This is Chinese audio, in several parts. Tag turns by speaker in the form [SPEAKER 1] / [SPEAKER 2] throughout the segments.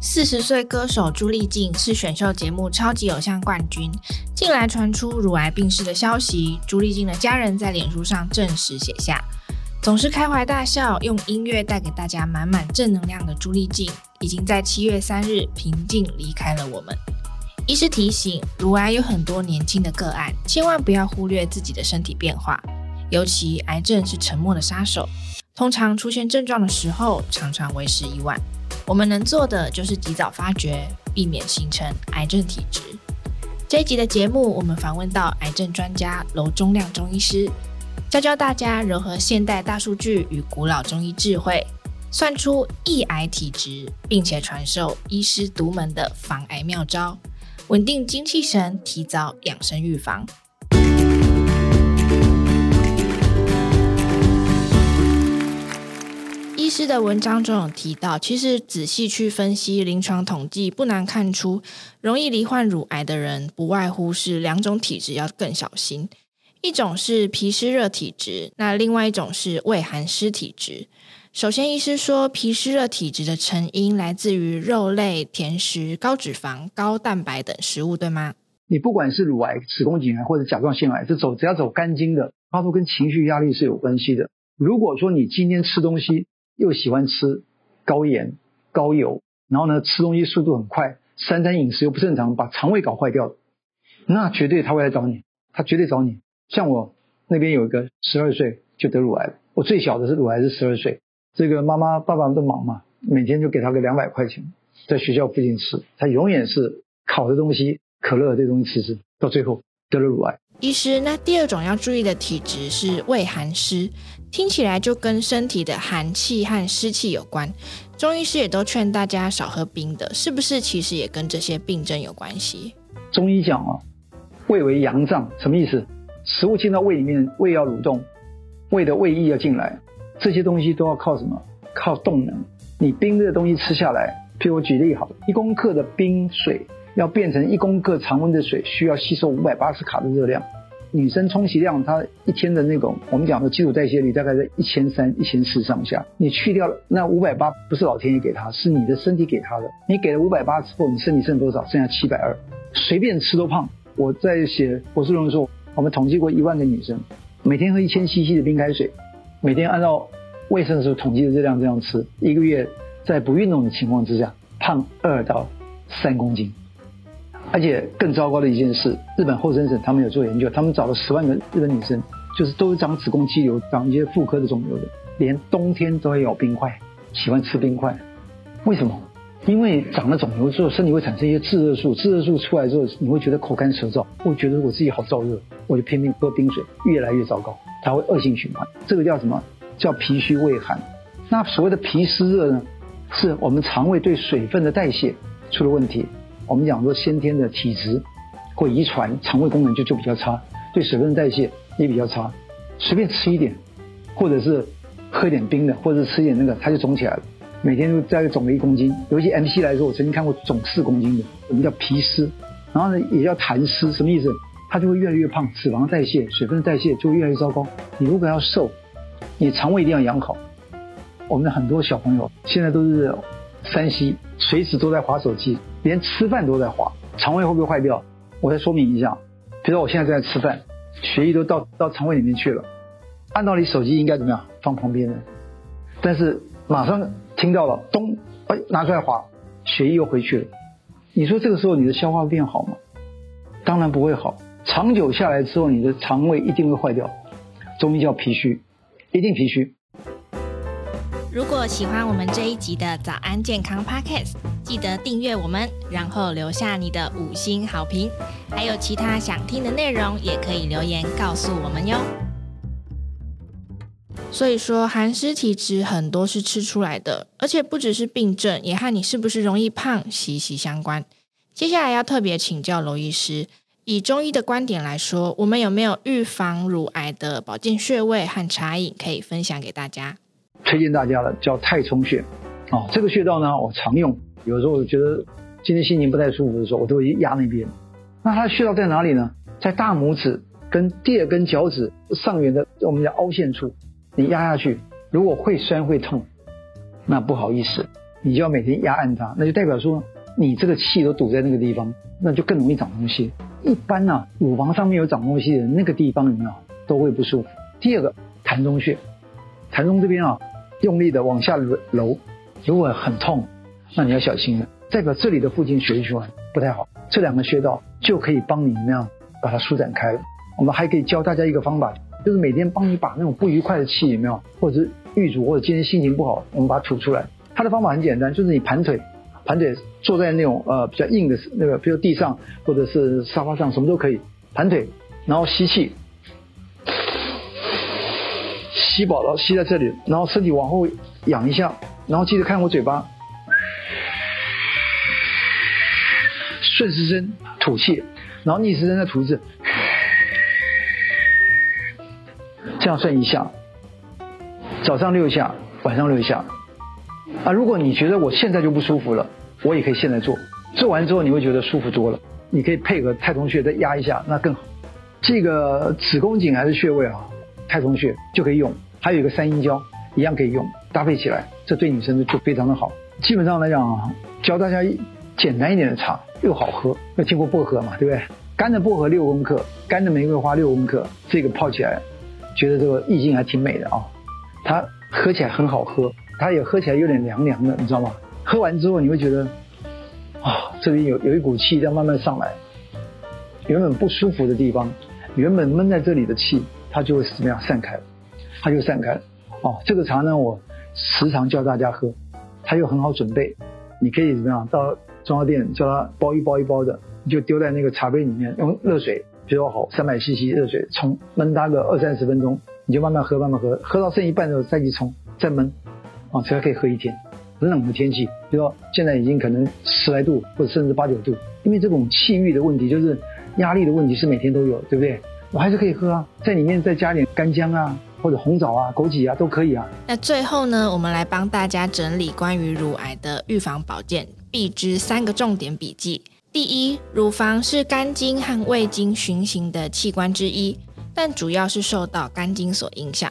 [SPEAKER 1] 四十岁歌手朱丽静是选秀节目《超级偶像》冠军。近来传出乳癌病逝的消息，朱丽静的家人在脸书上证实写下：“总是开怀大笑，用音乐带给大家满满正能量的朱丽静，已经在七月三日平静离开了我们。”医师提醒，乳癌有很多年轻的个案，千万不要忽略自己的身体变化，尤其癌症是沉默的杀手，通常出现症状的时候，常常为时已晚。我们能做的就是及早发觉，避免形成癌症体质。这一集的节目，我们访问到癌症专家娄忠亮中医师，教教大家融合现代大数据与古老中医智慧，算出易癌体质，并且传授医师独门的防癌妙招，稳定精气神，提早养生预防。师的文章中有提到，其实仔细去分析临床统计，不难看出，容易罹患乳癌的人，不外乎是两种体质要更小心，一种是脾湿热体质，那另外一种是胃寒湿体质。首先，医师说，脾湿热体质的成因来自于肉类、甜食、高脂肪、高蛋白等食物，对吗？
[SPEAKER 2] 你不管是乳癌、子宫颈癌或者甲状腺癌，这走只要走肝经的，它都跟情绪压力是有关系的。如果说你今天吃东西，又喜欢吃高盐高油，然后呢，吃东西速度很快，三餐饮食又不正常，把肠胃搞坏掉，那绝对他会来找你，他绝对找你。像我那边有一个十二岁就得乳癌，我最小的是乳癌是十二岁，这个妈妈爸爸都忙嘛，每天就给他个两百块钱，在学校附近吃，他永远是烤的东西、可乐这东西吃吃，到最后得了乳癌。
[SPEAKER 1] 医师，那第二种要注意的体质是胃寒湿。听起来就跟身体的寒气和湿气有关，中医师也都劝大家少喝冰的，是不是？其实也跟这些病症有关系。
[SPEAKER 2] 中医讲啊，胃为阳脏，什么意思？食物进到胃里面，胃要蠕动，胃的胃液要进来，这些东西都要靠什么？靠动能。你冰的东西吃下来，譬如我举例好了，一公克的冰水要变成一公克常温的水，需要吸收五百八十卡的热量。女生充其量她一天的那种我们讲的基础代谢率大概在一千三、一千四上下。你去掉了那五百八，不是老天爷给她，是你的身体给她的。你给了五百八之后，你身体剩多少？剩下七百二，随便吃都胖。我在写博士论文的时候，我们统计过一万个女生，每天喝一千 CC 的冰开水，每天按照卫生的时候统计的热量这样吃，一个月在不运动的情况之下，胖二到三公斤。而且更糟糕的一件事，日本厚生省他们有做研究，他们找了十万个日本女生，就是都长子宫肌瘤、长一些妇科的肿瘤的，连冬天都会咬冰块，喜欢吃冰块。为什么？因为长了肿瘤之后，身体会产生一些致热素，致热素出来之后，你会觉得口干舌燥，会觉得我自己好燥热，我就拼命喝冰水，越来越糟糕，它会恶性循环。这个叫什么？叫脾虚胃寒。那所谓的脾湿热呢，是我们肠胃对水分的代谢出了问题。我们讲说先天的体质或遗传，肠胃功能就就比较差，对水分代谢也比较差。随便吃一点，或者是喝一点冰的，或者是吃一点那个，它就肿起来了。每天都大概肿了一公斤。尤其 MC 来说，我曾经看过肿四公斤的，我们叫脾湿，然后呢也叫痰湿，什么意思？它就会越来越胖，脂肪代谢、水分代谢就越来越糟糕。你如果要瘦，你肠胃一定要养好。我们的很多小朋友现在都是 3C，随时都在滑手机。连吃饭都在滑，肠胃会不会坏掉？我再说明一下，比如说我现在正在吃饭，血液都到到肠胃里面去了，按道理手机应该怎么样？放旁边的，但是马上听到了咚，哎，拿出来滑，血液又回去了。你说这个时候你的消化会变好吗？当然不会好，长久下来之后，你的肠胃一定会坏掉。中医叫脾虚，一定脾虚。
[SPEAKER 1] 如果喜欢我们这一集的早安健康 Podcast，记得订阅我们，然后留下你的五星好评。还有其他想听的内容，也可以留言告诉我们哟。所以说，寒湿体质很多是吃出来的，而且不只是病症，也和你是不是容易胖息息相关。接下来要特别请教罗医师，以中医的观点来说，我们有没有预防乳癌的保健穴位和茶饮可以分享给大家？
[SPEAKER 2] 推荐大家的叫太冲穴，哦，这个穴道呢，我常用。有时候我觉得今天心情不太舒服的时候，我都会压那边。那它的穴道在哪里呢？在大拇指跟第二根脚趾上缘的我们叫凹陷处，你压下去，如果会酸会痛，那不好意思，你就要每天压按它，那就代表说你这个气都堵在那个地方，那就更容易长东西。一般呢、啊，乳房上面有长东西的那个地方有没有都会不舒服。第二个，膻中穴，膻中这边啊，用力的往下揉，如果很痛，那你要小心了，代表这里的附近血液循环不太好。这两个穴道就可以帮你那样把它舒展开了。我们还可以教大家一个方法，就是每天帮你把那种不愉快的气有没有，或者是郁阻，或者今天心情不好，我们把它吐出来。它的方法很简单，就是你盘腿，盘腿坐在那种呃比较硬的那个，比如地上或者是沙发上，什么都可以。盘腿，然后吸气，吸饱了吸在这里，然后身体往后仰一下，然后记得看我嘴巴。顺时针吐气，然后逆时针再吐一次，这样算一下。早上六下，晚上六下。啊，如果你觉得我现在就不舒服了，我也可以现在做。做完之后你会觉得舒服多了。你可以配合太冲穴再压一下，那更好。这个子宫颈还是穴位啊，太冲穴就可以用。还有一个三阴交一样可以用，搭配起来，这对女生就非常的好。基本上来讲啊，教大家简单一点的茶。又好喝，要经过薄荷嘛，对不对？干的薄荷六公克，干的玫瑰花六公克，这个泡起来，觉得这个意境还挺美的啊、它喝起来很好喝，它也喝起来有点凉凉的，你知道吗？喝完之后你会觉得，啊、这边有有一股气在慢慢上来，原本不舒服的地方，原本闷在这里的气，它就会怎么样散开了，它就散开了。哦，这个茶呢，我时常叫大家喝，它又很好准备，你可以怎么样到。中药店叫他包一包一包的，你就丢在那个茶杯里面，用热水，比较好，三百 CC 热水冲，焖它个二三十分钟，你就慢慢喝，慢慢喝，喝到剩一半的时候再去冲，再焖，啊，才可以喝一天。冷冷的天气，比如说现在已经可能十来度，或者甚至八九度，因为这种气郁的问题，就是压力的问题，是每天都有，对不对？我还是可以喝啊，在里面再加点干姜啊，或者红枣啊、枸杞啊都可以啊。
[SPEAKER 1] 那最后呢，我们来帮大家整理关于乳癌的预防保健。必知三个重点笔记：第一，乳房是肝经和胃经循行的器官之一，但主要是受到肝经所影响，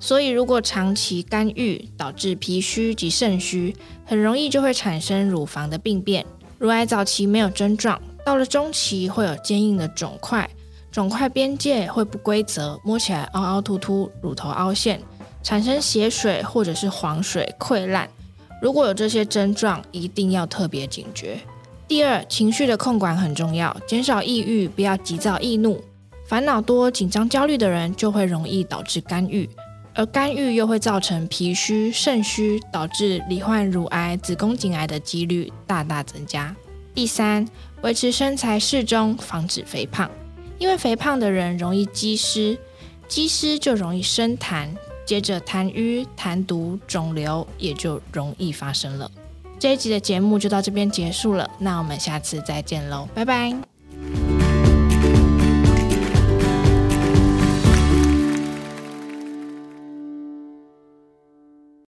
[SPEAKER 1] 所以如果长期肝郁导致脾虚及肾虚，很容易就会产生乳房的病变。乳癌早期没有症状，到了中期会有坚硬的肿块，肿块边界会不规则，摸起来凹凹凸凸，乳头凹陷，产生血水或者是黄水溃烂。如果有这些症状，一定要特别警觉。第二，情绪的控管很重要，减少抑郁，不要急躁易怒。烦恼多、紧张、焦虑的人就会容易导致肝郁，而肝郁又会造成脾虚、肾虚，导致罹患乳癌、子宫颈癌的几率大大增加。第三，维持身材适中，防止肥胖，因为肥胖的人容易积湿，积湿就容易生痰。接着痰瘀、痰毒、肿瘤也就容易发生了。这一集的节目就到这边结束了，那我们下次再见喽，拜拜。